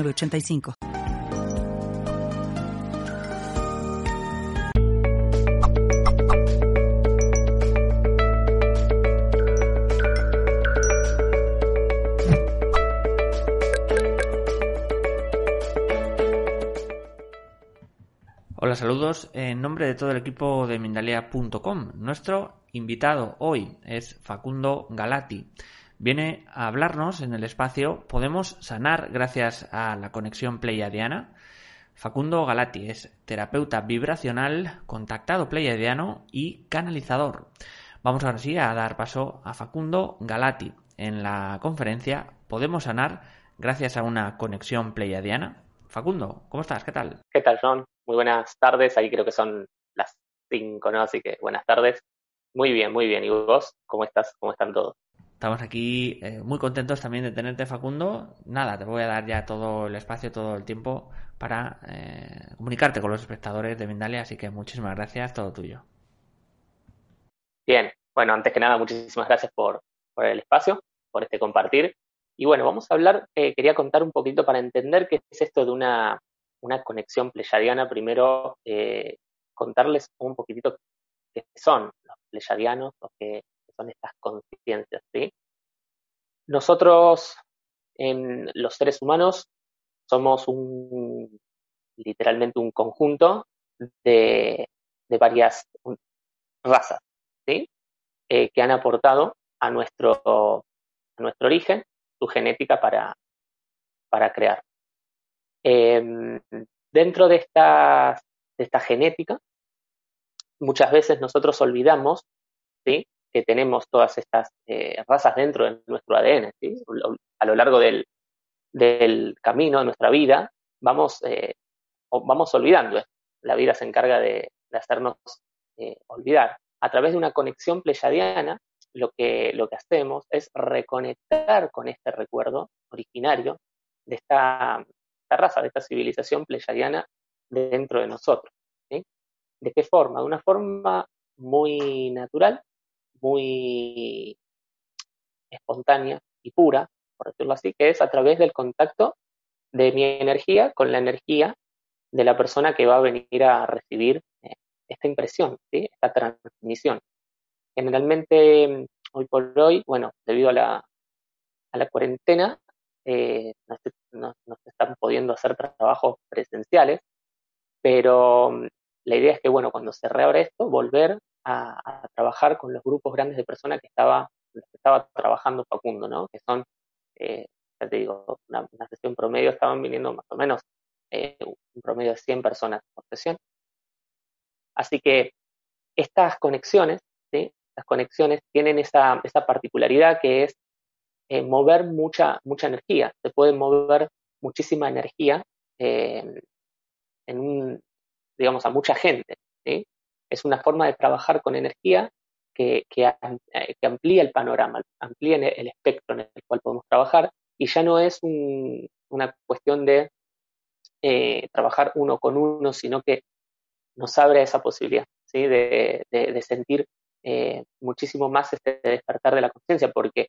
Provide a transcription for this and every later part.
85 Hola, saludos en nombre de todo el equipo de Mindalia.com. Nuestro invitado hoy es Facundo Galati viene a hablarnos en el espacio Podemos sanar gracias a la conexión pleiadiana. Facundo Galati es terapeuta vibracional, contactado pleiadiano y canalizador. Vamos ahora sí a dar paso a Facundo Galati en la conferencia Podemos sanar gracias a una conexión pleiadiana. Facundo, ¿cómo estás? ¿Qué tal? ¿Qué tal, John? Muy buenas tardes. Ahí creo que son las cinco, ¿no? Así que buenas tardes. Muy bien, muy bien. ¿Y vos? ¿Cómo estás? ¿Cómo están todos? Estamos aquí eh, muy contentos también de tenerte, Facundo. Nada, te voy a dar ya todo el espacio, todo el tiempo para eh, comunicarte con los espectadores de Mindalia, así que muchísimas gracias, todo tuyo. Bien, bueno, antes que nada, muchísimas gracias por, el espacio, por este compartir. Y bueno, vamos a hablar, eh, quería contar un poquito para entender qué es esto de una, una conexión pleyadiana. Primero, contarles un poquitito qué son los pleyadianos, lo que son estas conciencias, ¿sí? Nosotros, en los seres humanos, somos un, literalmente un conjunto de, varias razas, ¿sí? Eh, que han aportado a nuestro, a nuestro origen su genética para, para crear. Em, dentro de esta, de esta genética, muchas veces nosotros olvidamos ¿sí? Que tenemos todas estas eh, razas dentro de nuestro ADN. A lo largo del, camino de nuestra vida vamos, eh, vamos olvidando. La vida se encarga de, hacernos eh, olvidar. A través de una conexión pleyadiana, lo que, lo que hacemos es reconectar con este recuerdo originario de esta, esta raza, de esta civilización pleyadiana dentro de nosotros. ¿De qué forma? De una forma muy natural, muy espontánea y pura, por decirlo así, que es a través del contacto de mi energía con la energía de la persona que va a venir a recibir eh, esta impresión, esta transmisión. Generalmente, hoy por hoy, bueno, debido a la, a la cuarentena, eh, no, se están pudiendo hacer trabajos presenciales, pero mm, la idea es que, bueno, cuando se reabre esto, volver a, trabajar con los grupos grandes de personas que estaba, estaba trabajando Facundo, ¿no? Que son, eh, ya te digo, una, sesión promedio estaban viniendo más o menos eh, un promedio de 100 personas por sesión. Así que estas conexiones, ¿sí? Estas conexiones tienen esa, esa particularidad que es eh, mover mucha, mucha energía. Se puede mover muchísima energía en un, digamos, a mucha gente. Es una forma de trabajar con energía que, eh, amplía el panorama, amplía el espectro en el cual podemos trabajar y ya no es una cuestión de eh, trabajar uno con uno, sino que nos abre esa posibilidad ¿sí? de, sentir eh, muchísimo más este despertar de la conciencia, porque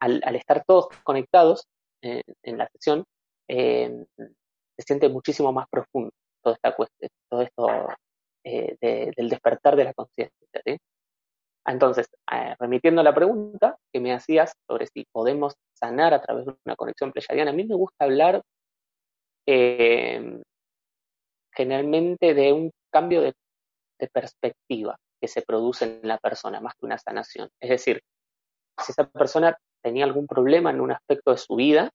al, estar todos conectados en la sesión, se siente muchísimo más profundo toda esta todo esto eh, del despertar de la conciencia. Entonces, eh, remitiendo a la pregunta que me hacías sobre si podemos sanar a través de una conexión pleyadiana, a mí me gusta hablar em, generalmente de un cambio de, perspectiva que se produce en la persona, más que una sanación. Es decir, si esa persona tenía algún problema en un aspecto de su vida,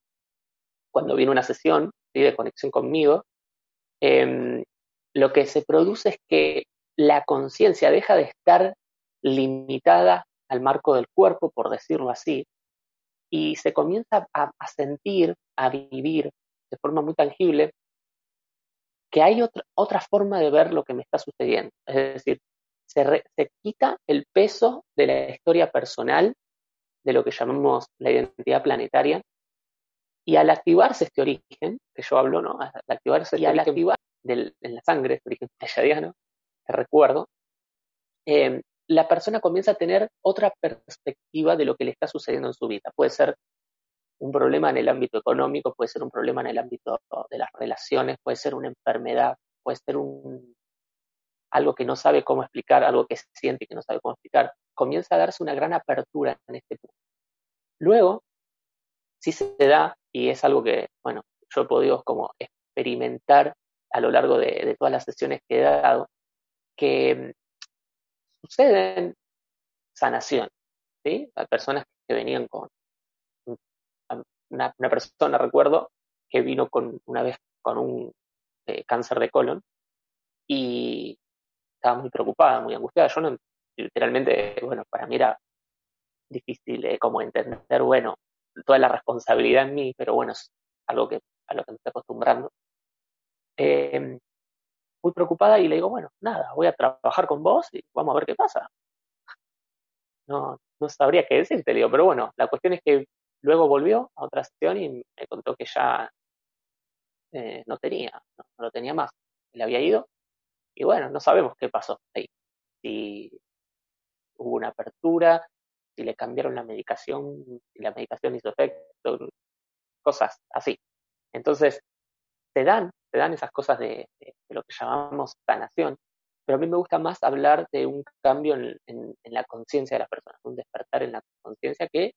cuando viene una sesión de conexión conmigo, eh, lo que se produce es que la conciencia deja de estar limitada al marco del cuerpo, por decirlo así, y se comienza a, sentir, a vivir de forma muy tangible que hay otra, otra forma de ver lo que me está sucediendo. Es decir, se, se quita el peso de la historia personal, de lo que llamamos la identidad planetaria, y al activarse este origen, que yo hablo, ¿no? Al activarse y al activar del, en la sangre, este origen pleiadiano, que recuerdo, eh, la persona comienza a tener otra perspectiva de lo que le está sucediendo en su vida. Puede ser un problema en el ámbito económico, puede ser un problema en el ámbito de las relaciones, puede ser una enfermedad, puede ser un, algo que no sabe cómo explicar, algo que siente que no sabe cómo explicar. Comienza a darse una gran apertura en este punto. Luego, si se da, y es algo que, bueno, yo he podido como experimentar a lo largo de, de todas las sesiones que he dado, que suceden sanación. ¿sí? Hay personas que venían con una, persona, recuerdo, que vino con una vez con un eh, cáncer de colon y estaba muy preocupada, muy angustiada. Yo no, literalmente, bueno, para mí era difícil eh, como entender, bueno, toda la responsabilidad en mí, pero bueno, es algo que a lo que me estoy acostumbrando. Eh, muy preocupada y le digo, bueno, nada, voy a trabajar con vos y vamos a ver qué pasa. No, no sabría qué decirte, le digo, pero bueno, la cuestión es que luego volvió a otra sesión y me contó que ya eh, no tenía, no, lo tenía más, le había ido y bueno, no sabemos qué pasó ahí. Si hubo una apertura, si le cambiaron la medicación, si la medicación hizo efecto, cosas así. Entonces, se dan dan esas cosas de, lo que llamamos sanación, pero a mí me gusta más hablar de un cambio en, la conciencia de las personas, un despertar en la conciencia que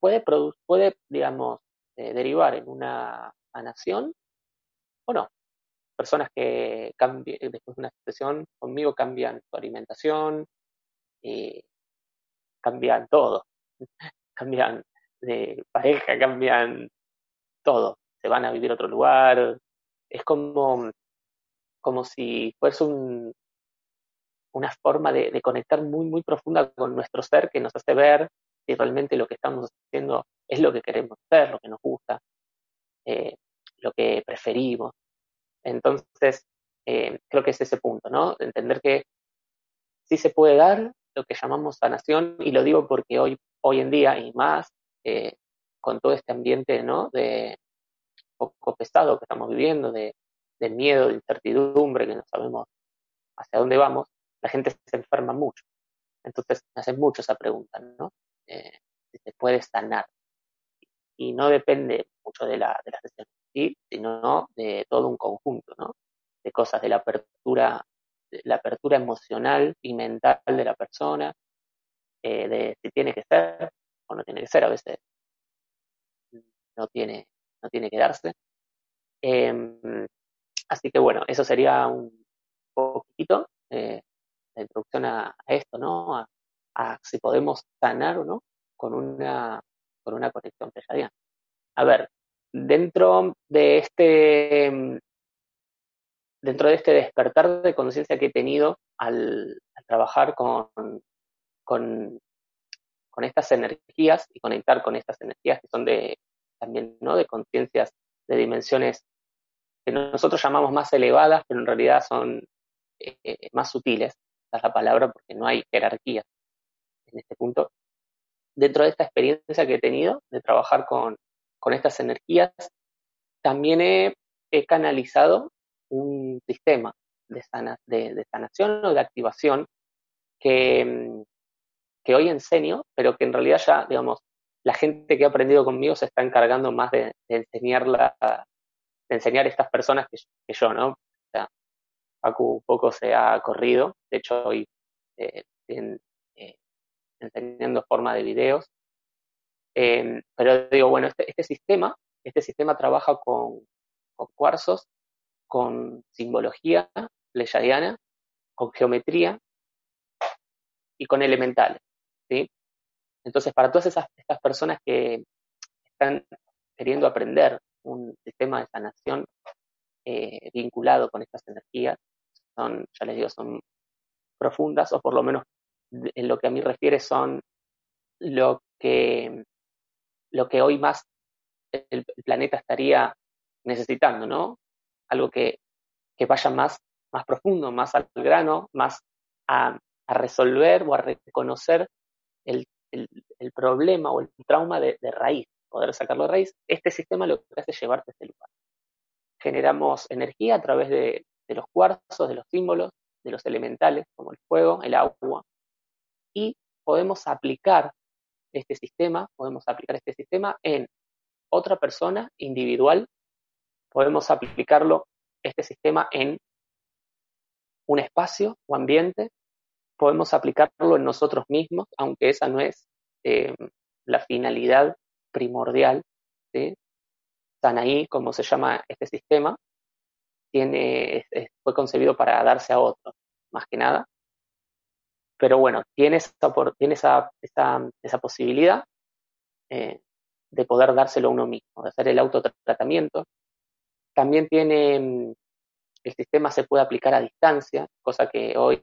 puede, puede digamos, eh, derivar en una sanación o no. Personas que cambien, después de una sesión conmigo cambian su alimentación, eh, cambian todo, cambian de pareja, cambian todo, se van a vivir a otro lugar, es como, como si fuese un, una forma de, conectar muy, muy profunda con nuestro ser que nos hace ver si realmente lo que estamos haciendo es lo que queremos hacer, lo que nos gusta, eh, lo que preferimos. Entonces, eh, creo que es ese punto, ¿no? Entender que sí se puede dar lo que llamamos sanación, y lo digo porque hoy, hoy en día y más, eh, con todo este ambiente, ¿no? De, poco pesado que estamos viviendo, de, miedo, de incertidumbre, que no sabemos hacia dónde vamos, la gente se enferma mucho. Entonces me hacen mucho esa pregunta, ¿no? Eh, si se puede sanar. Y no depende mucho de la, de la sesión, ¿sí? sino de todo un conjunto, ¿no? De cosas, de la apertura, de la apertura emocional y mental de la persona, eh, de si tiene que ser o no tiene que ser. A veces no tiene, no tiene que darse. Em, así que bueno, eso sería un poquito eh, la introducción a, esto, ¿no? A, si podemos sanar o no con una, con una conexión pleyadiana. A ver, dentro de este dentro de este despertar de conciencia que he tenido al, trabajar con, con, con, estas energías y conectar con estas energías que son de, también, ¿no? De conciencias de dimensiones que nosotros llamamos más elevadas, pero en realidad son eh, eh, más sutiles, esa es la palabra, porque no hay jerarquía en este punto. Dentro de esta experiencia que he tenido de trabajar con, con estas energías, también he, canalizado un sistema de, sana, de, sanación o de activación que, que hoy enseño, pero que en realidad ya, digamos, la gente que ha aprendido conmigo se está encargando más de, enseñar de enseñar a estas personas que, yo, ¿no? O sea, poco se ha corrido, de hecho hoy eh, eh, enseñando forma de videos, em, pero digo, bueno, este, este, sistema, este sistema trabaja con, con cuarzos, con simbología pleyadiana, con geometría y con elementales, ¿sí? Entonces, para todas esas, estas personas que están queriendo aprender un sistema de sanación eh, vinculado con estas energías, son, ya les digo, son profundas, o por lo menos en lo que a mí refiere son lo que, lo que hoy más el, planeta estaría necesitando, ¿no? Algo que, que vaya más, más profundo, más al grano, más a, a resolver o a reconocer el, el, problema o el trauma de, de, raíz, poder sacarlo de raíz. Este sistema lo que hace es llevarte a este lugar. Generamos energía a través de, de los cuarzos, de los símbolos, de los elementales, como el fuego, el agua, y podemos aplicar este sistema, podemos aplicar este sistema en otra persona individual, podemos aplicarlo, este sistema, en un espacio o ambiente, podemos aplicarlo en nosotros mismos, aunque esa no es eh, la finalidad primordial. ¿sí? Sanaí, como se llama este sistema, tiene, fue concebido para darse a otros, más que nada. Pero bueno, tiene esa, tiene esa, esa, posibilidad eh, de poder dárselo a uno mismo, de hacer el autotratamiento. También tiene, mm, el sistema se puede aplicar a distancia, cosa que hoy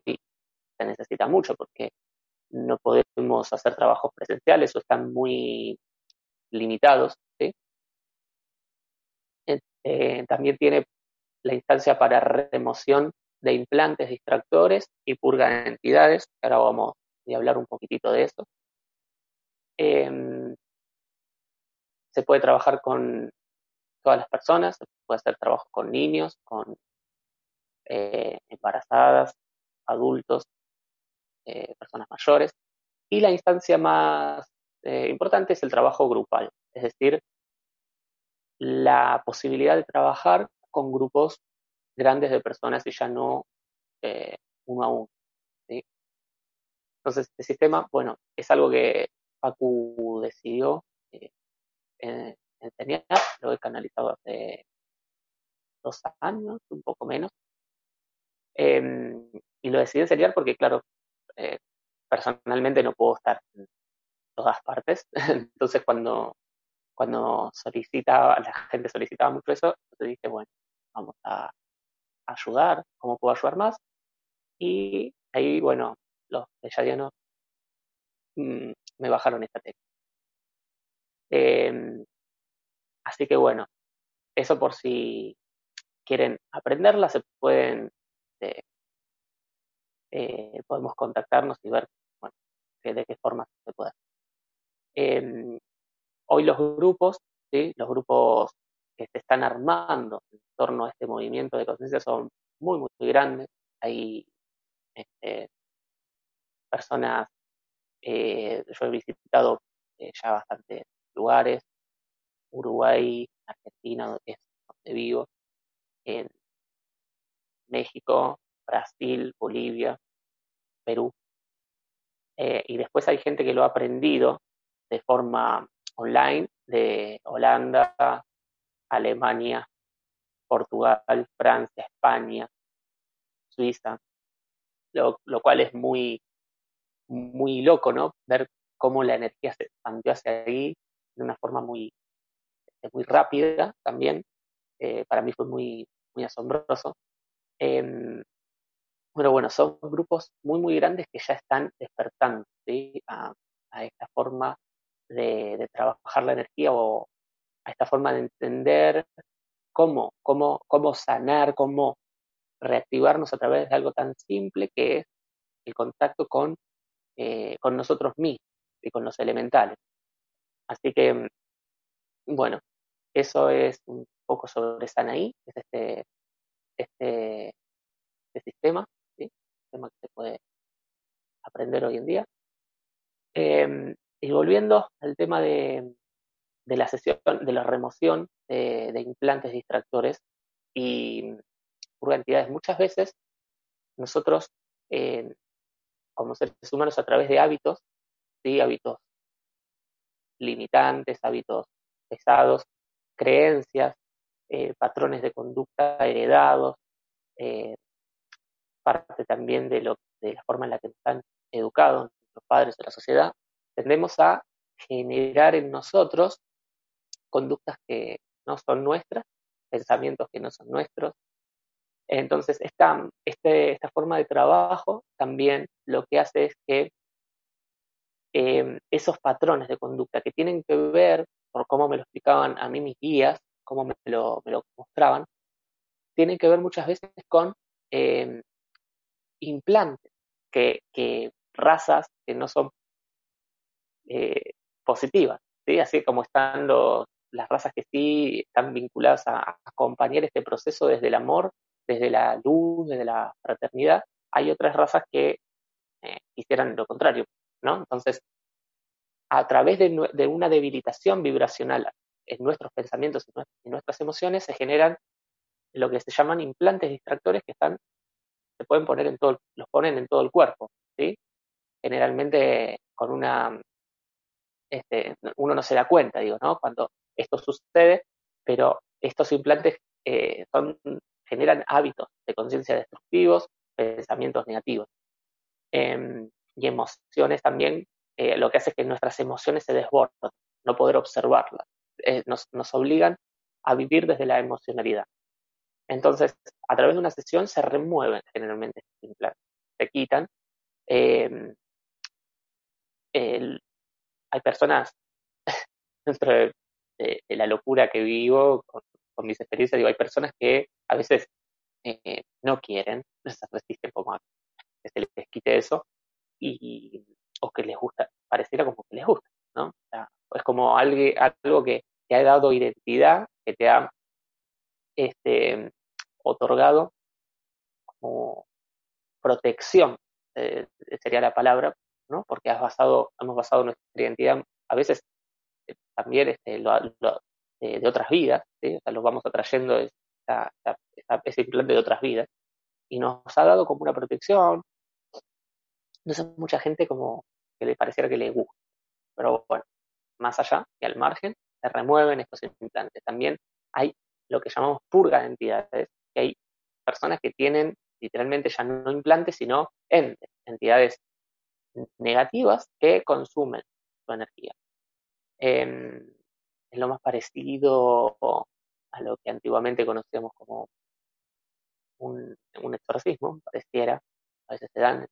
se necesita mucho porque no podemos hacer trabajos presenciales o están muy limitados. Eh, también tiene la instancia para remoción de implantes distractores y purga de entidades, ahora vamos a hablar un poquitito de eso. Eh, se puede trabajar con todas las personas, puede hacer trabajo con niños, con eh, embarazadas, adultos, eh, personas mayores. Y la instancia más eh, importante es el trabajo grupal, es decir, la posibilidad de trabajar con grupos grandes de personas y ya no eh, uno a uno. ¿sí? Entonces, este sistema, bueno, es algo que Facu decidió eh, enseñar, lo he canalizado hace dos años, un poco menos, eh, y lo decidí enseñar porque, claro, eh, personalmente no puedo estar en todas partes, entonces cuando cuando solicitaba, la gente solicitaba mucho eso, entonces dije, bueno, vamos a ayudar, ¿cómo puedo ayudar más? Y ahí, bueno, los de mmm, me bajaron esta técnica. Eh, así que bueno, eso por si quieren aprenderla, se pueden, eh, eh, podemos contactarnos y ver, bueno, de qué forma se puede. Eh, hoy los grupos, ¿sí? los grupos que se están armando en torno a este movimiento de conciencia son muy, muy grandes. Hay este, personas, eh, yo he visitado eh, ya bastantes lugares, Uruguay, Argentina, que es donde vivo, en México, Brasil, Bolivia, Perú. Eh, y después hay gente que lo ha aprendido de forma online de Holanda, Alemania, Portugal, Francia, España, Suiza, lo, cual es muy, muy loco, ¿no? Ver cómo la energía se expandió hacia ahí de una forma muy, muy rápida también. Eh, para mí fue muy, muy asombroso. Eh, pero bueno, son grupos muy, muy grandes que ya están despertando ¿sí? a, a esta forma de, de, trabajar la energía o a esta forma de entender cómo, cómo, cómo sanar, cómo reactivarnos a través de algo tan simple que es el contacto con, eh, con nosotros mismos y con los elementales. Así que, bueno, eso es un poco sobre Sanaí, es este, este, este sistema, sistema que se puede aprender hoy en día. Eh, y volviendo al tema de, la sesión, de la remoción de, implantes distractores y entidades, muchas veces nosotros, eh, como seres humanos, a través de hábitos, ¿sí? hábitos limitantes, hábitos pesados, creencias, eh, patrones de conducta heredados, eh, parte también de, lo, de la forma en la que están educados nuestros padres o la sociedad, tendemos a generar en nosotros conductas que no son nuestras, pensamientos que no son nuestros. Entonces, esta, este, esta forma de trabajo también lo que hace es que eh, esos patrones de conducta que tienen que ver, por cómo me lo explicaban a mí mis guías, como me lo, me lo mostraban, tienen que ver muchas veces con eh, implantes, que, razas que no son eh, positivas, ¿sí? así como están los, las razas que sí están vinculadas a, acompañar este proceso desde el amor, desde la luz, desde la fraternidad, hay otras razas que eh, quisieran lo contrario, ¿no? Entonces, a través de, una debilitación vibracional en nuestros pensamientos y nuestras emociones se generan lo que se llaman implantes distractores que están, se pueden poner en todo, los ponen en todo el cuerpo, ¿sí? Generalmente con una, este, uno no se da cuenta, digo, ¿no? Cuando esto sucede, pero estos implantes eh, son, generan hábitos de conciencia destructivos, pensamientos negativos. Eh, y emociones también, eh, lo que hace es que nuestras emociones se desbordan, no poder observarlas. Eh, nos, nos, obligan a vivir desde la emocionalidad. Entonces, a través de una sesión se remueven generalmente implantes, se quitan. Eh, el, hay personas dentro de, la locura que vivo con, mis experiencias, digo, hay personas que a veces eh, no quieren, se resisten como a que se les quite eso, y, o que les gusta, pareciera como que les gusta, ¿no? O es como algo, algo que te ha dado identidad, que te ha este, otorgado como protección, eh, sería la palabra, ¿no? Porque has basado, hemos basado nuestra identidad a veces eh, también este, lo, lo, eh, de otras vidas, ¿sí? o sea, los vamos atrayendo esa, esa, ese implante de otras vidas y nos ha dado como una protección. Sé, mucha gente como que le pareciera que le gusta, pero bueno, más allá y al margen, se remueven estos implantes. También hay lo que llamamos purga de entidades, hay personas que tienen literalmente ya no implantes, sino entes, entidades negativas que consumen su energía. Eh, es lo más parecido a lo que antiguamente conocíamos como un, exorcismo, pareciera, a veces se dan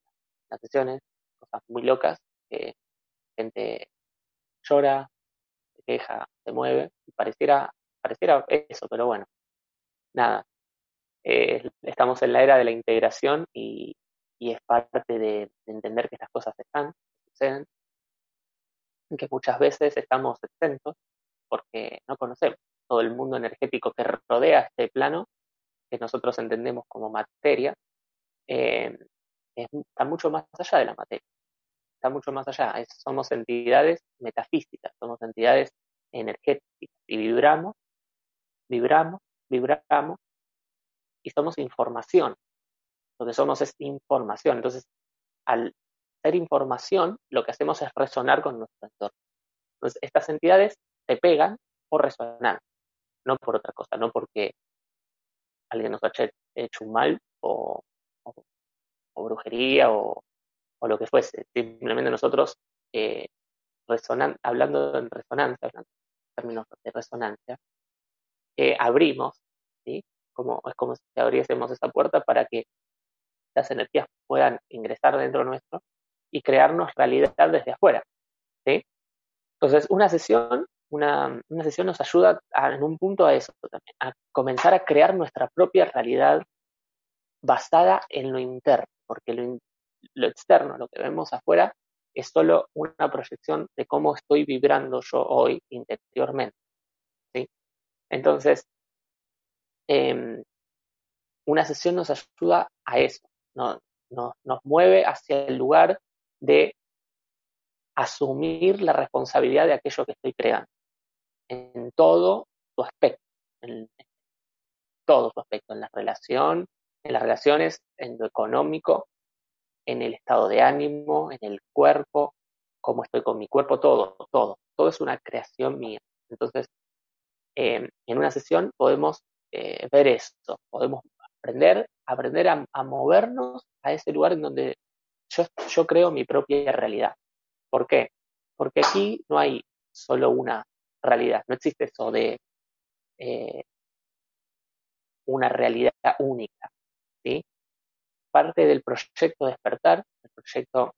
las sesiones cosas muy locas, que gente llora, se queja, se mueve, y pareciera, pareciera eso, pero bueno, nada. Eh, estamos en la era de la integración y, y es parte de, de, entender que estas cosas están, suceden, que muchas veces estamos exentos porque no conocemos todo el mundo energético que rodea este plano, que nosotros entendemos como materia, eh, es, está mucho más allá de la materia está mucho más allá. Es, somos entidades metafísicas, somos entidades energéticas y vibramos, vibramos, vibramos y somos información. Lo que somos es información. Entonces, al ser información, lo que hacemos es resonar con nuestro entorno. Entonces, estas entidades se pegan por resonar, no por otra cosa, no porque alguien nos ha hecho un mal o, o, o brujería o, o lo que fuese. Simplemente nosotros, eh, resonan hablando en resonancia, hablando en términos de resonancia, eh, abrimos, ¿sí? Como, es como si abriésemos esa puerta para que las energías puedan ingresar dentro nuestro y crearnos realidad desde afuera. ¿sí? Entonces, una sesión, una, una sesión nos ayuda a, en un punto a eso también, a comenzar a crear nuestra propia realidad basada en lo interno, porque lo, lo externo, lo que vemos afuera, es solo una proyección de cómo estoy vibrando yo hoy interiormente. ¿sí? Entonces, eh, una sesión nos ayuda a eso, ¿no? nos, mueve hacia el lugar de asumir la responsabilidad de aquello que estoy creando, en todo su aspecto, en todo su aspecto, en la relación, en las relaciones, en lo económico, en el estado de ánimo, en el cuerpo, cómo estoy con mi cuerpo, todo, todo. Todo es una creación mía. Entonces, eh, en una sesión podemos eh, ver esto, podemos aprender, aprender a, movernos a ese lugar en donde yo, yo creo mi propia realidad. ¿Por qué? Porque aquí no hay solo una realidad, no existe eso de eh, una realidad única, ¿sí? parte del proyecto Despertar, el proyecto,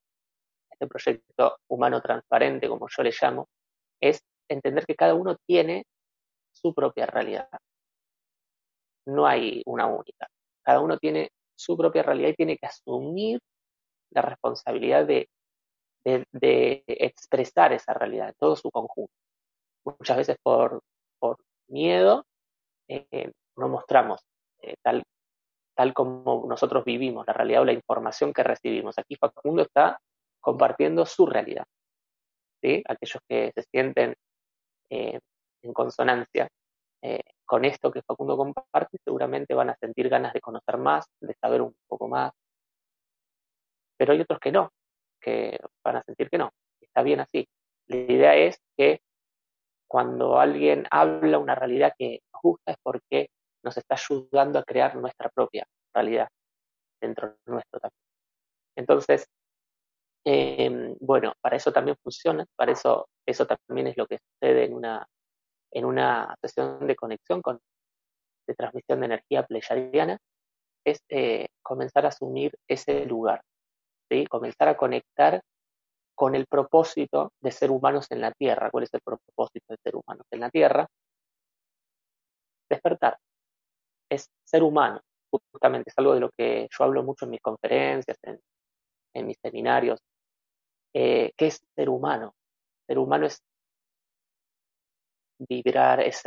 este proyecto humano transparente, como yo le llamo, es entender que cada uno tiene su propia realidad. No hay una única. Cada uno tiene su propia realidad y tiene que asumir la responsabilidad de, de, expresar esa realidad, todo su conjunto. Muchas veces por, por miedo eh, no mostramos eh, tal, tal como nosotros vivimos la realidad o la información que recibimos. Aquí Facundo está compartiendo su realidad. ¿sí? Aquellos que se sienten eh, en consonancia eh, con esto que Facundo comparte, seguramente van a sentir ganas de conocer más, de saber un poco más. Pero hay otros que no, que van a sentir que no. Está bien así. La idea es que cuando alguien habla una realidad que nos gusta es porque nos está ayudando a crear nuestra propia realidad dentro de nuestro también. Entonces, eh, bueno, para eso también funciona, para eso eso también es lo que sucede en una, en una sesión de conexión con, de transmisión de energía pleyadiana, es eh, comenzar a asumir ese lugar, ¿sí? comenzar a conectar con el propósito de ser humanos en la Tierra. ¿Cuál es el propósito de ser humanos en la Tierra? Despertar. Es ser humano, justamente es algo de lo que yo hablo mucho en mis conferencias, en, en mis seminarios. Eh, ¿Qué es ser humano? Ser humano es vibrar, es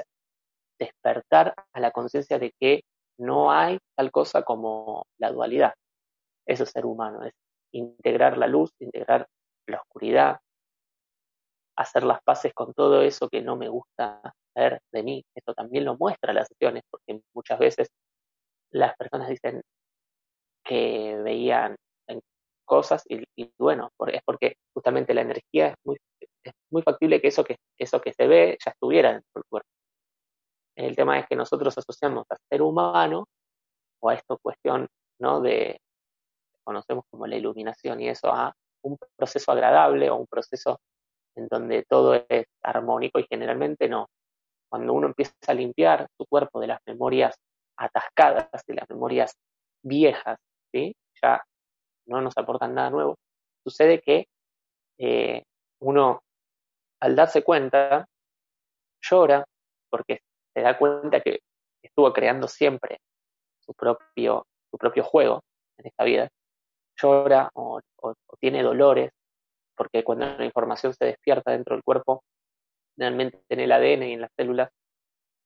despertar a la conciencia de que no hay tal cosa como la dualidad. Eso es ser humano, es integrar la luz, integrar la oscuridad, hacer las paces con todo eso que no me gusta ver de mí. Esto también lo muestra las sesiones, porque muchas veces las personas dicen que veían cosas y, bueno, es porque justamente la energía es muy, es muy factible que eso que eso que se ve ya estuviera dentro del cuerpo. El tema es que nosotros asociamos a ser humano o a esta cuestión ¿no? de, conocemos como la iluminación y eso a un proceso agradable o un proceso en donde todo es armónico y generalmente no. Cuando uno empieza a limpiar su cuerpo de las memorias atascadas, de las memorias viejas, ¿sí? ya no nos aportan nada nuevo, sucede que eh, uno al darse cuenta llora porque se da cuenta que estuvo creando siempre su propio, su propio juego en esta vida, llora o, tiene dolores, porque cuando la información se despierta dentro del cuerpo, realmente en el ADN y en las células,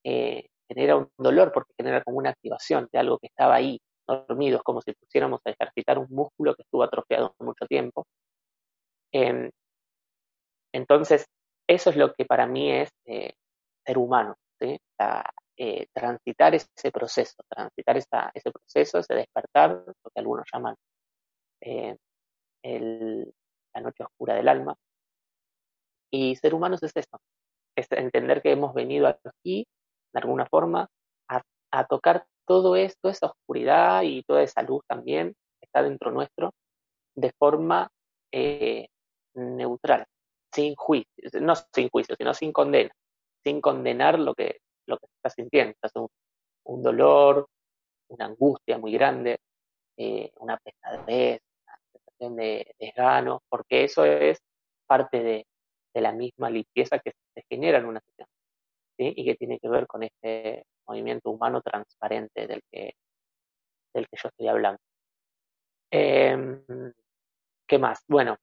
eh, genera un dolor porque genera como una activación de algo que estaba ahí, dormido, es como si pusiéramos a ejercitar un músculo que estuvo atrofiado mucho tiempo. Em, entonces, eso es lo que para mí es eh, ser humano, ¿sí? Eh, transitar ese proceso, transitar ese proceso, ese despertar, lo que algunos llaman eh, la noche oscura del alma. Y ser humanos es eso, es entender que hemos venido aquí, de alguna forma, a, tocar todo esto, esa oscuridad y toda esa luz también está dentro nuestro, de forma neutral, sin juicio, no sin juicio, sino sin condena, sin condenar lo que, lo que está sintiendo. un, un dolor, una angustia muy grande, eh, una pesadez, una sensación de desgano, porque eso es parte de, la misma limpieza que se genera en una sesión, y que tiene que ver con este movimiento humano transparente del que, del que yo estoy hablando. Em, ¿Qué más? Bueno,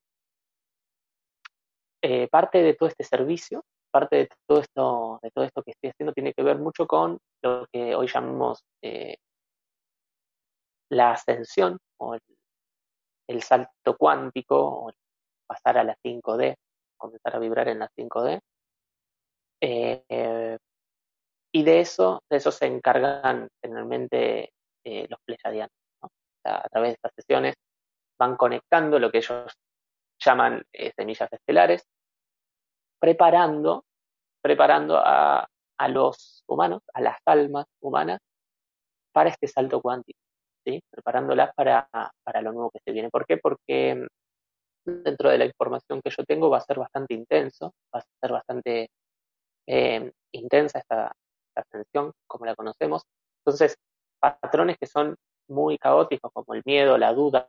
eh, parte de todo este servicio, parte de todo esto, de todo esto que estoy haciendo tiene que ver mucho con lo que hoy llamamos eh, la ascensión o el, salto cuántico pasar a la 5D, comenzar a vibrar en la 5D. Eh, y de eso, de eso se encargan generalmente los pleyadianos. a través de estas sesiones van conectando lo que ellos llaman semillas estelares, preparando, preparando a, a, los humanos, a las almas humanas, para este salto cuántico, preparándolas para, para lo nuevo que se viene. ¿Por qué? Porque dentro de la información que yo tengo va a ser bastante intenso, va a ser bastante eh, intensa esta, esta ascensión, como la conocemos. Entonces, patrones que son muy caóticos, como el miedo, la duda,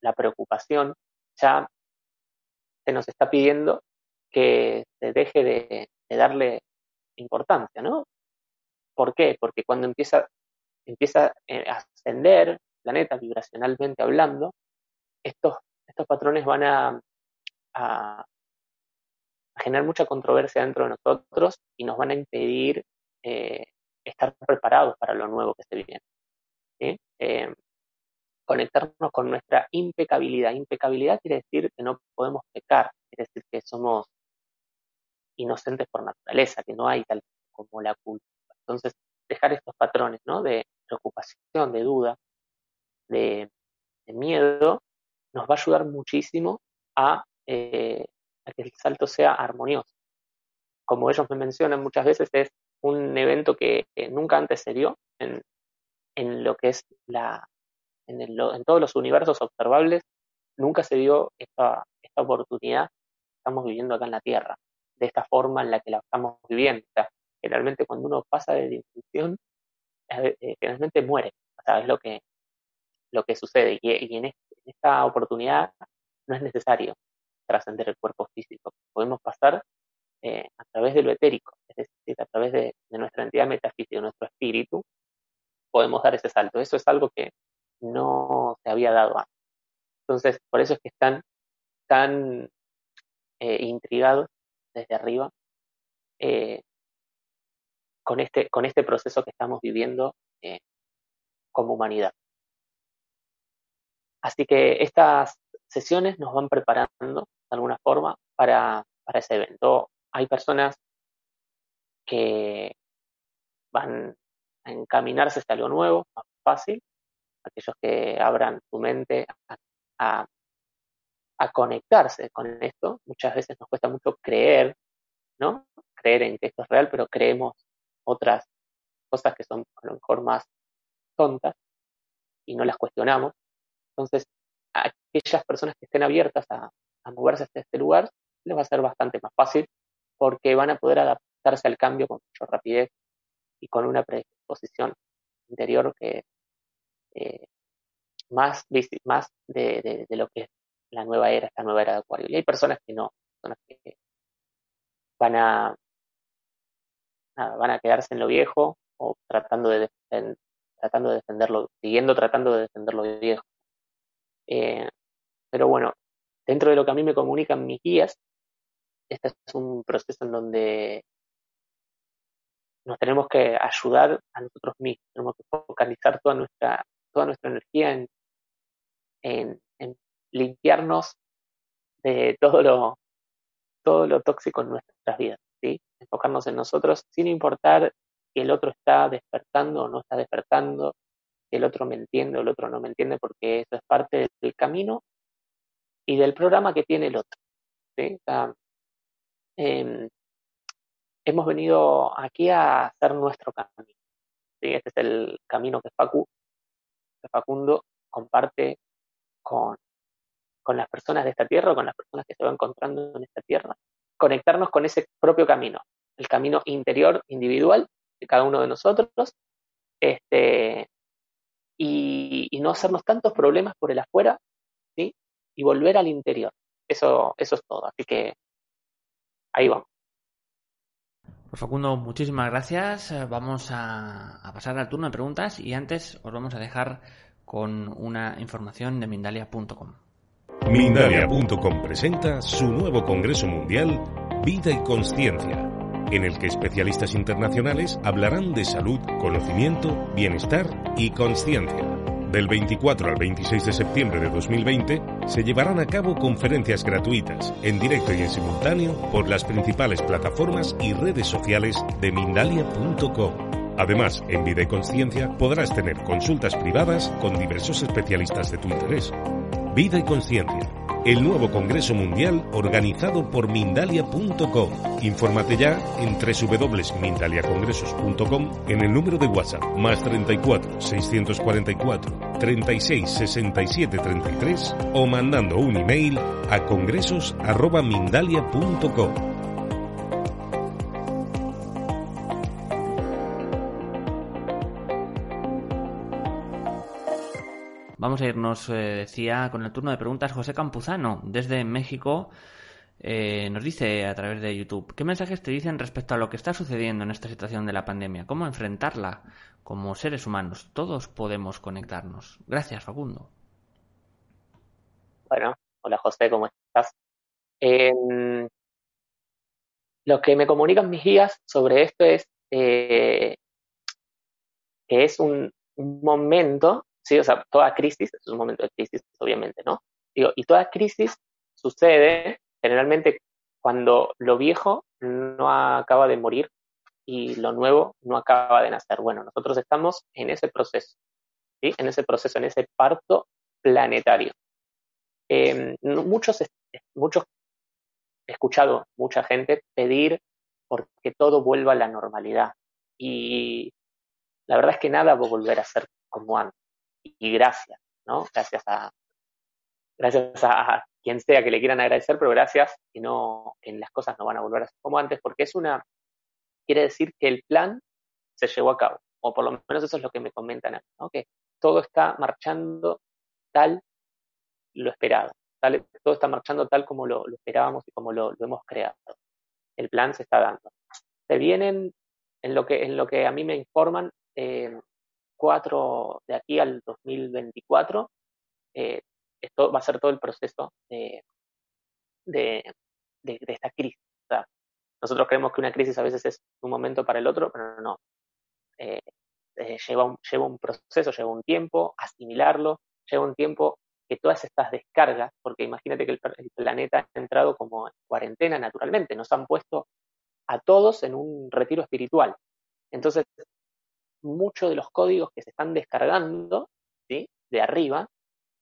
la preocupación, ya se nos está pidiendo que se deje de, darle importancia, ¿no? ¿Por qué? Porque cuando empieza, empieza eh, a ascender el planeta vibracionalmente hablando, estos, estos patrones van a, a, generar mucha controversia dentro de nosotros y nos van a impedir eh, estar preparados para lo nuevo que se viene. Eh, conectarnos con nuestra impecabilidad. Impecabilidad quiere decir que no podemos pecar, quiere decir que somos inocentes por naturaleza, que no hay tal como la culpa. Entonces, dejar estos patrones ¿no? de preocupación, de duda, de, miedo, nos va a ayudar muchísimo eh, a, que el salto sea armonioso. Como ellos me mencionan muchas veces, es un evento que, nunca antes se dio en, lo que es la, en, el, todos los universos observables, nunca se dio esta, esta oportunidad que estamos viviendo acá en la Tierra, de esta forma en la que la estamos viviendo. Generalmente cuando uno pasa de dimensión, eh, eh, generalmente muere. O sea, es lo que, lo que sucede. Y, en, esta oportunidad no es necesario trascender el cuerpo físico. Podemos pasar eh, a través de lo etérico, es decir, a través de, nuestra entidad metafísica, nuestro espíritu, podemos dar ese salto. Eso es algo que no se había dado antes. Entonces, por eso es que están tan intrigados desde arriba con este, con este proceso que estamos viviendo eh, como humanidad. Así que estas sesiones nos van preparando de alguna forma para, para ese evento. Hay personas que van a encaminarse hacia algo nuevo, más fácil, aquellos que abran su mente a, conectarse con esto. Muchas veces nos cuesta mucho creer, ¿no? Creer en que esto es real, pero creemos otras cosas que son a lo mejor más tontas y no las cuestionamos. Entonces, aquellas personas que estén abiertas a, moverse hacia este lugar, les va a ser bastante más fácil porque van a poder adaptarse al cambio con mucha rapidez y con una predisposición interior que eh, más, de, lo que es la nueva era, esta nueva era de Acuario. Y hay personas que no, personas que van a van a quedarse en lo viejo o tratando de, tratando de defenderlo, siguiendo tratando de defender lo viejo. Eh, pero bueno, dentro de lo que a mí me comunican mis guías, este es un proceso en donde nos tenemos que ayudar a nosotros mismos, tenemos que focalizar toda nuestra, toda nuestra energía en, en, limpiarnos de todo lo, todo lo tóxico en nuestras vidas enfocarnos en nosotros sin importar si el otro está despertando o no está despertando, si el otro me entiende o el otro no me entiende, porque eso es parte del camino y del programa que tiene el otro. Em, hemos venido aquí a hacer nuestro camino. Este es el camino que, Facu, Facundo comparte con, las personas de esta tierra, con las personas que se van encontrando en esta tierra, conectarnos con ese propio camino, el camino interior individual de cada uno de nosotros, este, y, no hacernos tantos problemas por el afuera. Y volver al interior. Eso es todo. Así que ahí vamos. Pues Facundo, muchísimas gracias. Vamos a, a, pasar al turno de preguntas y antes os vamos a dejar con una información de Mindalia.com. Mindalia.com presenta su nuevo Congreso Mundial Vida y Conciencia, en el que especialistas internacionales hablarán de salud, conocimiento, bienestar y conciencia. Del 24 al 26 de septiembre de 2020 se llevarán a cabo conferencias gratuitas, en directo y en simultáneo, por las principales plataformas y redes sociales de Mindalia.com. Además, en Vida y Conciencia podrás tener consultas privadas con diversos especialistas de tu interés Vida y Conciencia, el nuevo Congreso Mundial organizado por Mindalia.com. Infórmate ya en www.mindaliacongresos.com en el número de WhatsApp más 34 644 36 67 33 o mandando un email a congresos.mindalia.com. Vamos a irnos, eh, decía, con el turno de preguntas José Campuzano, desde México. eh, nos dice a través de YouTube, ¿qué mensajes te dicen respecto a lo que está sucediendo en esta situación de la pandemia? ¿Cómo enfrentarla como seres humanos? Todos podemos conectarnos. Gracias, Facundo. Bueno, hola José, ¿cómo estás? Em, lo que me comunican mis guías sobre esto es eh, que es un, momento, sí, o sea, toda crisis es un momento de crisis, obviamente, ¿no? Y toda crisis sucede generalmente cuando lo viejo no acaba de morir y lo nuevo no acaba de nacer. Bueno, nosotros estamos en ese proceso, ¿sí? En ese proceso, en ese parto planetario. Eh, muchos, muchos, he escuchado mucha gente pedir porque todo vuelva a la normalidad. Y la verdad es que nada va a volver a ser como antes. Y gracias, ¿no? Gracias a, gracias a quien sea que le quieran agradecer, pero gracias que no, que las cosas no van a volver a ser como antes, porque es una, quiere decir que el plan se llevó a cabo, o por lo menos eso es lo que me comentan a. Que todo está marchando tal lo esperado, tal, todo está marchando tal como lo, esperábamos y como lo, hemos creado. El plan se está dando. Se vienen, en lo que, en lo que a mí me informan, eh, cuatro de aquí al 2024, eh, esto va a ser todo el proceso de, de, esta crisis. nosotros creemos que una crisis a veces es un momento para el otro, pero no. Eh, lleva, un, lleva un proceso, lleva un tiempo asimilarlo, lleva un tiempo que todas estas descargas, porque imagínate que el, planeta ha entrado como en cuarentena naturalmente, nos han puesto a todos en un retiro espiritual. Entonces, muchos de los códigos que se están descargando ¿sí? de arriba,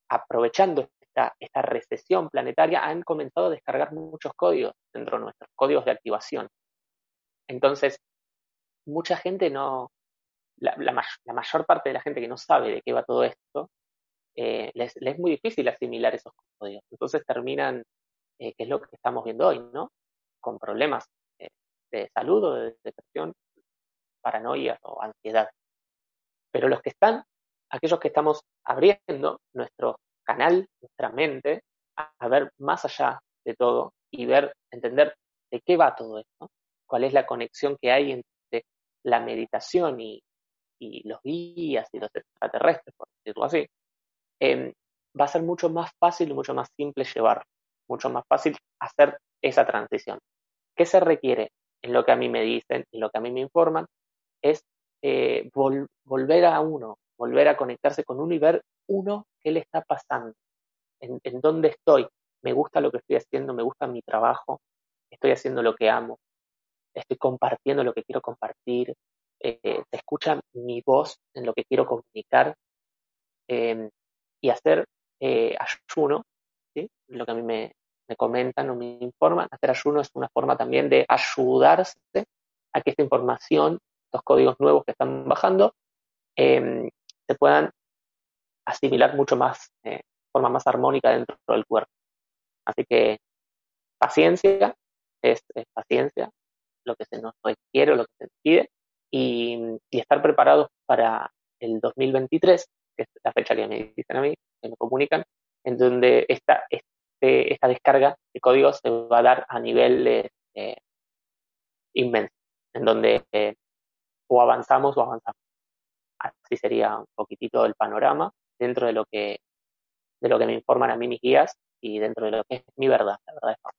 aprovechando esta, esta recesión planetaria, han comenzado a descargar muchos códigos dentro de nuestros códigos de activación. Entonces, mucha gente no, la, mayor parte de la gente que no sabe de qué va todo esto, eh, les, es muy difícil asimilar esos códigos. Entonces terminan, eh, que es lo que estamos viendo hoy, ¿no? Con problemas eh, de salud o de depresión, paranoia o ansiedad. Pero los que están, aquellos que estamos abriendo nuestro canal, nuestra mente, a, ver más allá de todo y ver, entender de qué va todo esto, cuál es la conexión que hay entre la meditación y, y los guías y los extraterrestres, por decirlo así, Em, va a ser mucho más fácil y mucho más simple llevar, mucho más fácil hacer esa transición. ¿Qué se requiere? En lo que a mí me dicen y lo que a mí me informan, es eh, volver a uno, volver a conectarse con uno y ver uno qué le está pasando, en, dónde estoy, me gusta lo que estoy haciendo, me gusta mi trabajo, estoy haciendo lo que amo, estoy compartiendo lo que quiero compartir, eh, se escucha mi voz en lo que quiero comunicar, em, y hacer eh, ayuno, ¿sí? lo que a mí me, comentan o me informan, hacer ayuno es una forma también de ayudarse a que esta información, los códigos nuevos que están bajando, em, se puedan asimilar mucho más, eh, de forma más armónica dentro del cuerpo. Así que paciencia es, paciencia, lo que se nos requiere o lo que se nos pide, y, estar preparados para el 2023, que es la fecha que me dicen a mí, que me comunican, en donde esta, este, esta descarga de códigos se va a dar a nivel eh, inmenso, en donde eh, o avanzamos o avanzamos. Así sería un poquitito el panorama dentro de lo que de lo que me informan a mí mis guías y dentro de lo que es mi verdad, la verdad es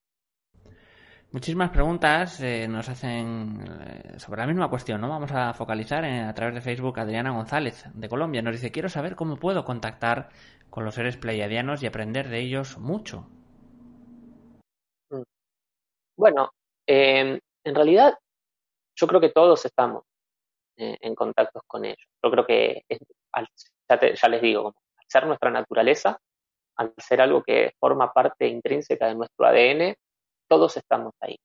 Muchísimas preguntas eh, nos hacen eh, sobre la misma cuestión, ¿no? Vamos a focalizar a través de Facebook Adriana González de Colombia. Nos dice, quiero saber cómo puedo contactar con los seres pleiadianos y aprender de ellos mucho. Mm. Bueno, em, en realidad yo creo que todos estamos eh, en contacto con ellos. Yo creo que, ya, les digo, al ser nuestra naturaleza, al ser algo que forma parte intrínseca de nuestro ADN, todos estamos ahí.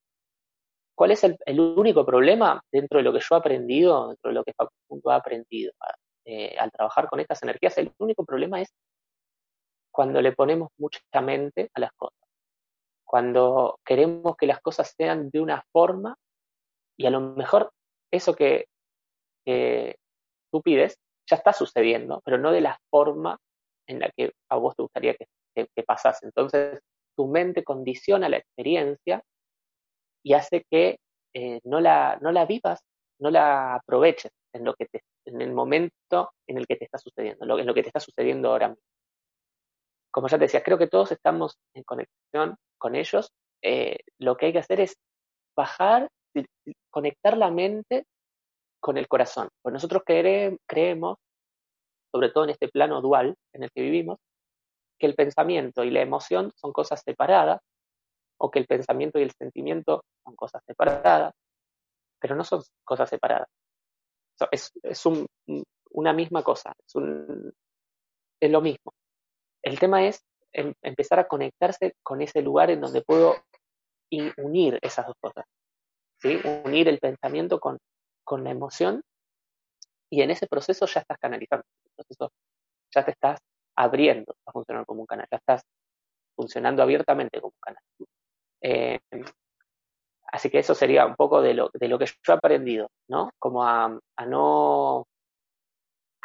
¿Cuál es el, único problema dentro de lo que yo he aprendido, dentro de lo que Facundo ha aprendido eh, al trabajar con estas energías? El único problema es cuando le ponemos mucha mente a las cosas. Cuando queremos que las cosas sean de una forma y a lo mejor eso que, tú pides ya está sucediendo, pero no de la forma en la que a vos te gustaría que, pasase. Entonces, tu mente condiciona la experiencia y hace que eh, no, la, no la vivas, no la aproveches en, lo que te, en el momento en el que te está sucediendo, en lo que te está sucediendo ahora mismo. Como ya te decía, creo que todos estamos en conexión con ellos. Eh, lo que hay que hacer es bajar, conectar la mente con el corazón. Pues nosotros creemos, sobre todo en este plano dual en el que vivimos, que el pensamiento y la emoción son cosas separadas, o que el pensamiento y el sentimiento son cosas separadas, pero no son cosas separadas. Es, una misma cosa, es, lo mismo. El tema es em, empezar a conectarse con ese lugar en donde puedo unir esas dos cosas. Unir el pensamiento con, con la emoción y en ese proceso ya estás canalizando. proceso ya te estás abriendo a funcionar como un canal, ya estás funcionando abiertamente como un canal. Eh, así que eso sería un poco de lo, de lo que yo he aprendido, ¿no? Como a, no,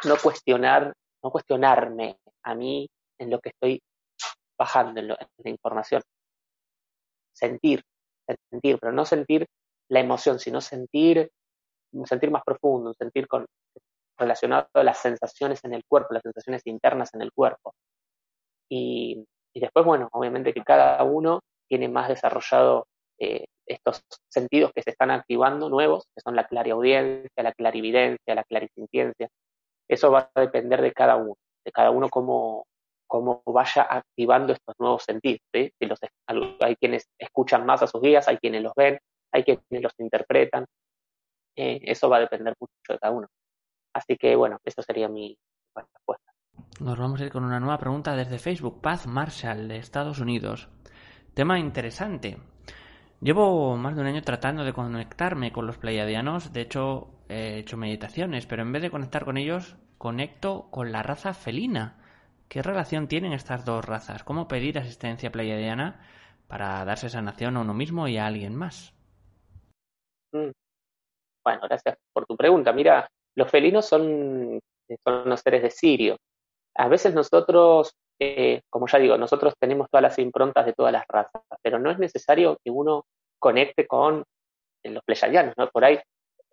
no cuestionar, no cuestionarme a mí en lo que estoy bajando en, la información. Sentir, sentir, pero no sentir la emoción, sino sentir, un sentir más profundo, un sentir relacionado a las sensaciones en el cuerpo, las sensaciones internas en el cuerpo. Y, después, bueno, obviamente que cada uno tiene más desarrollado eh, estos sentidos que se están activando nuevos, que son la clariaudiencia, la clarividencia, la clarisintiencia. Eso va a depender de cada uno, de cada uno cómo, cómo vaya activando estos nuevos sentidos. los, hay quienes escuchan más a sus guías, hay quienes los ven, hay quienes los interpretan. Eh, eso va a depender mucho de cada uno. Así que bueno, eso sería mi respuesta. Nos vamos a ir con una nueva pregunta desde Facebook. Paz Marshall de Estados Unidos. Tema interesante. Llevo más de un año tratando de conectarme con los pleiadianos. De hecho, he hecho meditaciones, pero en vez de conectar con ellos, conecto con la raza felina. ¿Qué relación tienen estas dos razas? ¿Cómo pedir asistencia pleiadiana para darse sanación a uno mismo y a alguien más? Mm. Bueno, gracias por tu pregunta. Mira, los felinos son, son los seres de Sirio. A veces nosotros, eh, como ya digo, nosotros tenemos todas las improntas de todas las razas, pero no es necesario que uno conecte con los pleyadianos, ¿no? Por ahí,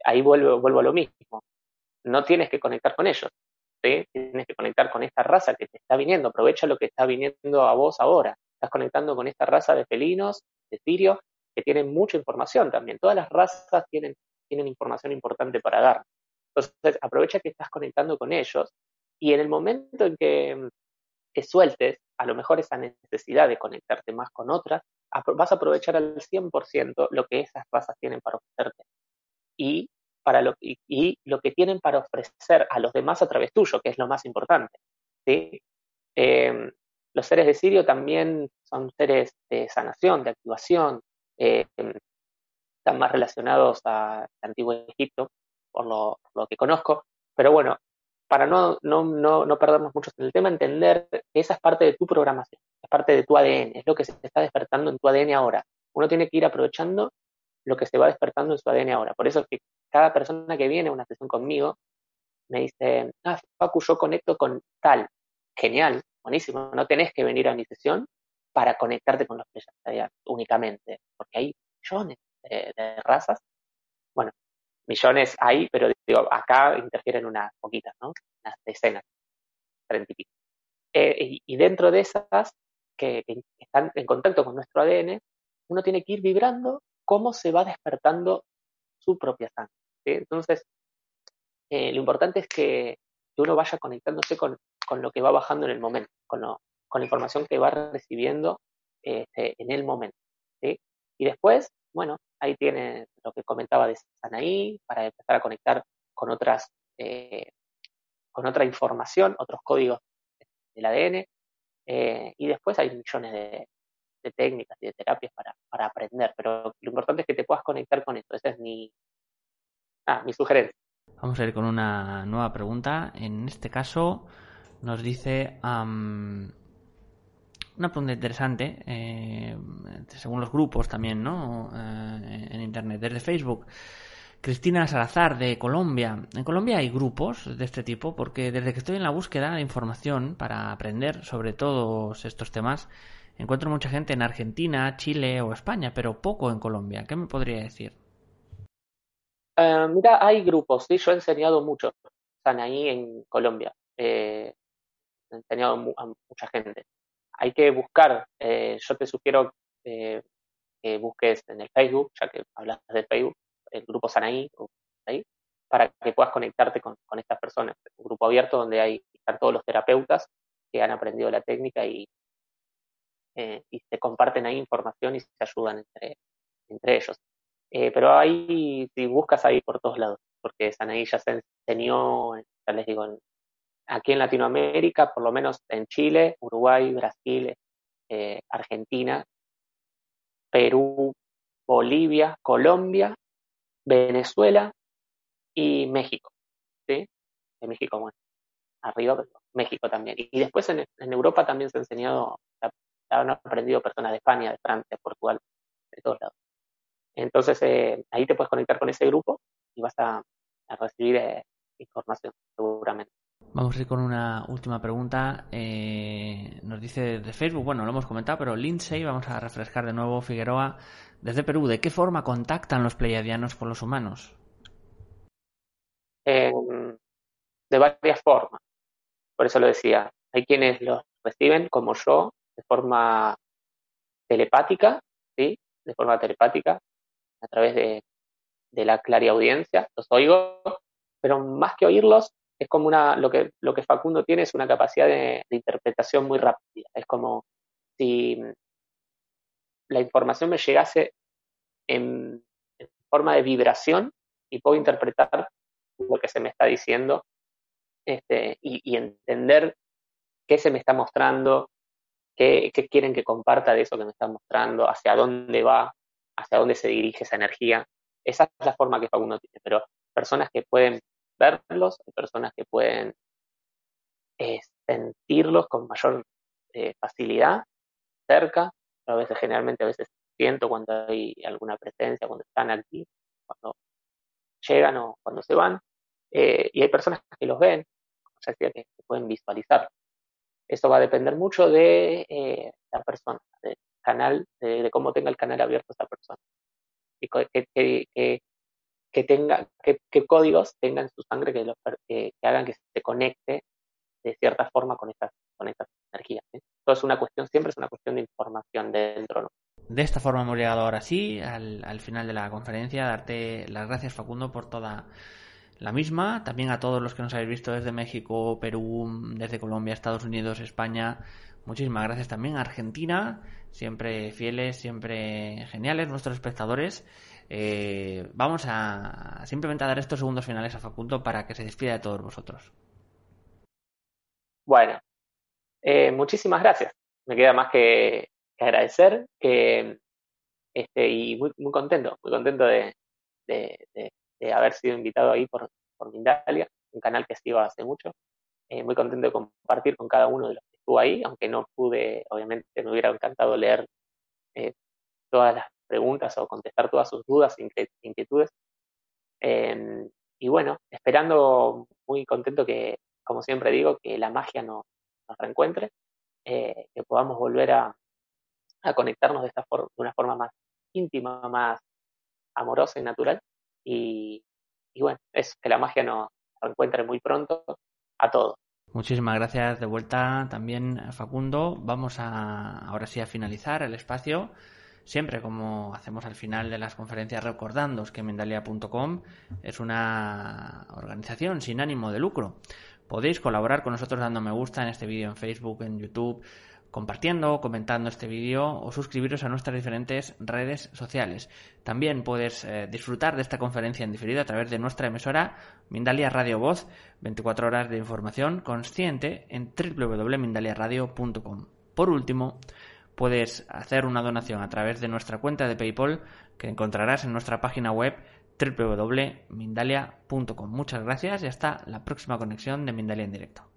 ahí vuelvo, vuelvo a lo mismo. No tienes que conectar con ellos. Tienes que conectar con esta raza que te está viniendo, aprovecha lo que está viniendo a vos ahora. Estás conectando con esta raza de felinos, de sirios, que tienen mucha información también. Todas las razas tienen, tienen información importante para dar. Entonces, aprovecha que estás conectando con ellos y en el momento en que, que sueltes a lo mejor esa necesidad de conectarte más con otras, vas a aprovechar al 100% lo que esas razas tienen para ofrecerte. Y para lo, y, lo que tienen para ofrecer a los demás a través tuyo, que es lo más importante. ¿sí? Em, los seres de Sirio también son seres de sanación, de activación, em, están más relacionados al antiguo Egipto, por lo, que conozco, pero bueno, para no, no, no, no perdernos mucho en el tema, entender que esa es parte de tu programación, es parte de tu ADN, es lo que se está despertando en tu ADN ahora. Uno tiene que ir aprovechando lo que se va despertando en su ADN ahora. Por eso es que cada persona que viene a una sesión conmigo me dice, ah, Facu, yo conecto con tal. Genial, buenísimo. No tenés que venir a mi sesión para conectarte con los pleiadianos únicamente, porque hay millones de, razas. Bueno, millones hay, pero digo, acá interfieren unas poquitas, ¿no? Unas decenas, treinta y pico. Eh, y, dentro de esas que, están en contacto con nuestro ADN, uno tiene que ir vibrando cómo se va despertando su propia sangre. Entonces, eh, lo importante es que, uno vaya conectándose con, lo que va bajando en el momento, con, con la información que va recibiendo este, en el momento. Y después, bueno, ahí tiene lo que comentaba de Sanaí, para empezar a conectar con otras, eh, con otra información, otros códigos del ADN. Eh, y después hay millones de, técnicas y de terapias para, para aprender, pero lo importante es que te puedas conectar con esto. Esa es mi, Ah, mi sugerencia. Vamos a ir con una nueva pregunta. En este caso nos dice una pregunta interesante, eh, según los grupos también, ¿no? Eh, en Internet, desde Facebook. Cristina Salazar de Colombia. En Colombia hay grupos de este tipo porque desde que estoy en la búsqueda de información para aprender sobre todos estos temas, encuentro mucha gente en Argentina, Chile o España, pero poco en Colombia. ¿Qué me podría decir? Eh, mira, hay grupos, sí, yo he enseñado mucho. Están ahí en Colombia. He enseñado a mucha gente. Hay que buscar, eh, yo te sugiero que busques en el Facebook, ya que hablas de Facebook, el grupo Sanaí, ahí, para que puedas conectarte con, estas personas. Un grupo abierto donde hay, están todos los terapeutas que han aprendido la técnica y, eh, y se comparten ahí información y se ayudan entre, entre ellos. Eh, pero ahí, si buscas ahí por todos lados, porque Sanaí ya se enseñó, ya les digo, aquí en Latinoamérica, por lo menos en Chile, Uruguay, Brasil, eh, Argentina, Perú, Bolivia, Colombia, Venezuela y México. ¿sí? En México, bueno, arriba, México también. Y después en, Europa también se ha enseñado, han aprendido personas de España, de Francia, Portugal, de todos lados. Entonces eh, ahí te puedes conectar con ese grupo y vas a, recibir eh, información, seguramente. Vamos a ir con una última pregunta. Eh, nos dice de Facebook, bueno, lo hemos comentado, pero Lindsay, vamos a refrescar de nuevo, Figueroa, desde Perú, ¿de qué forma contactan los pleiadianos con los humanos? de varias formas. Por eso lo decía. Hay quienes los reciben, como yo, de forma telepática, ¿sí? De forma telepática, a través de, de la clariaudiencia, los oigo, pero más que oírlos, es como una, lo que, lo que Facundo tiene es una capacidad de, interpretación muy rápida. Es como si la información me llegase en, forma de vibración y puedo interpretar lo que se me está diciendo este, y, entender qué se me está mostrando, qué, qué, quieren que comparta de eso que me están mostrando, hacia dónde va, hacia dónde se dirige esa energía. Esa es la forma que Facundo tiene, pero personas que pueden verlos, hay personas que pueden eh, sentirlos con mayor eh, facilidad, cerca, a veces generalmente a veces siento cuando hay alguna presencia, cuando están aquí, cuando llegan o cuando se van, eh, y hay personas que los ven, ya decía, que, pueden visualizar. Eso va a depender mucho de la persona, del canal, de, cómo tenga el canal abierto esa persona. Tenga, que, códigos tengan su sangre que, que, hagan que se conecte de cierta forma con estas, con estas energías. Todo es una cuestión, siempre es una cuestión de información dentro. De esta forma hemos llegado ahora sí al, al final de la conferencia. Darte las gracias, Facundo, por toda la misma. También a todos los que nos habéis visto desde México, Perú, desde Colombia, Estados Unidos, España. Muchísimas gracias también a Argentina, siempre fieles, siempre geniales nuestros espectadores. Eh, vamos a simplemente a dar estos segundos finales a Facundo para que se despida de todos vosotros. Bueno, eh, muchísimas gracias. Me queda más que, agradecer que, este, y muy, muy contento, muy contento de, haber sido invitado ahí por, por Mindalia, un canal que sigo hace mucho. Eh, muy contento de compartir con cada uno de los que estuvo ahí, aunque no pude, obviamente me hubiera encantado leer todas las preguntas o contestar todas sus dudas e inquietudes. Em, y bueno, esperando muy contento que, como siempre digo, que la magia nos, reencuentre, eh, que podamos volver a, conectarnos de, esta de una forma más íntima, más amorosa y natural. Y, y bueno, es que la magia nos reencuentre muy pronto a todos. Muchísimas gracias de vuelta también, Facundo. Vamos a ahora sí a finalizar el espacio siempre como hacemos al final de las conferencias recordándoos que Mendalia.com es una organización sin ánimo de lucro. Podéis colaborar con nosotros dando me gusta en este vídeo en Facebook, en YouTube, compartiendo, comentando este vídeo o suscribiros a nuestras diferentes redes sociales. También puedes eh, disfrutar de esta conferencia en diferido a través de nuestra emisora Mindalia Radio Voz, 24 horas de información consciente en www.mindaliaradio.com. Por último, puedes hacer una donación a través de nuestra cuenta de PayPal que encontrarás en nuestra página web www.mindalia.com. Muchas gracias y hasta la próxima conexión de Mindalia en directo.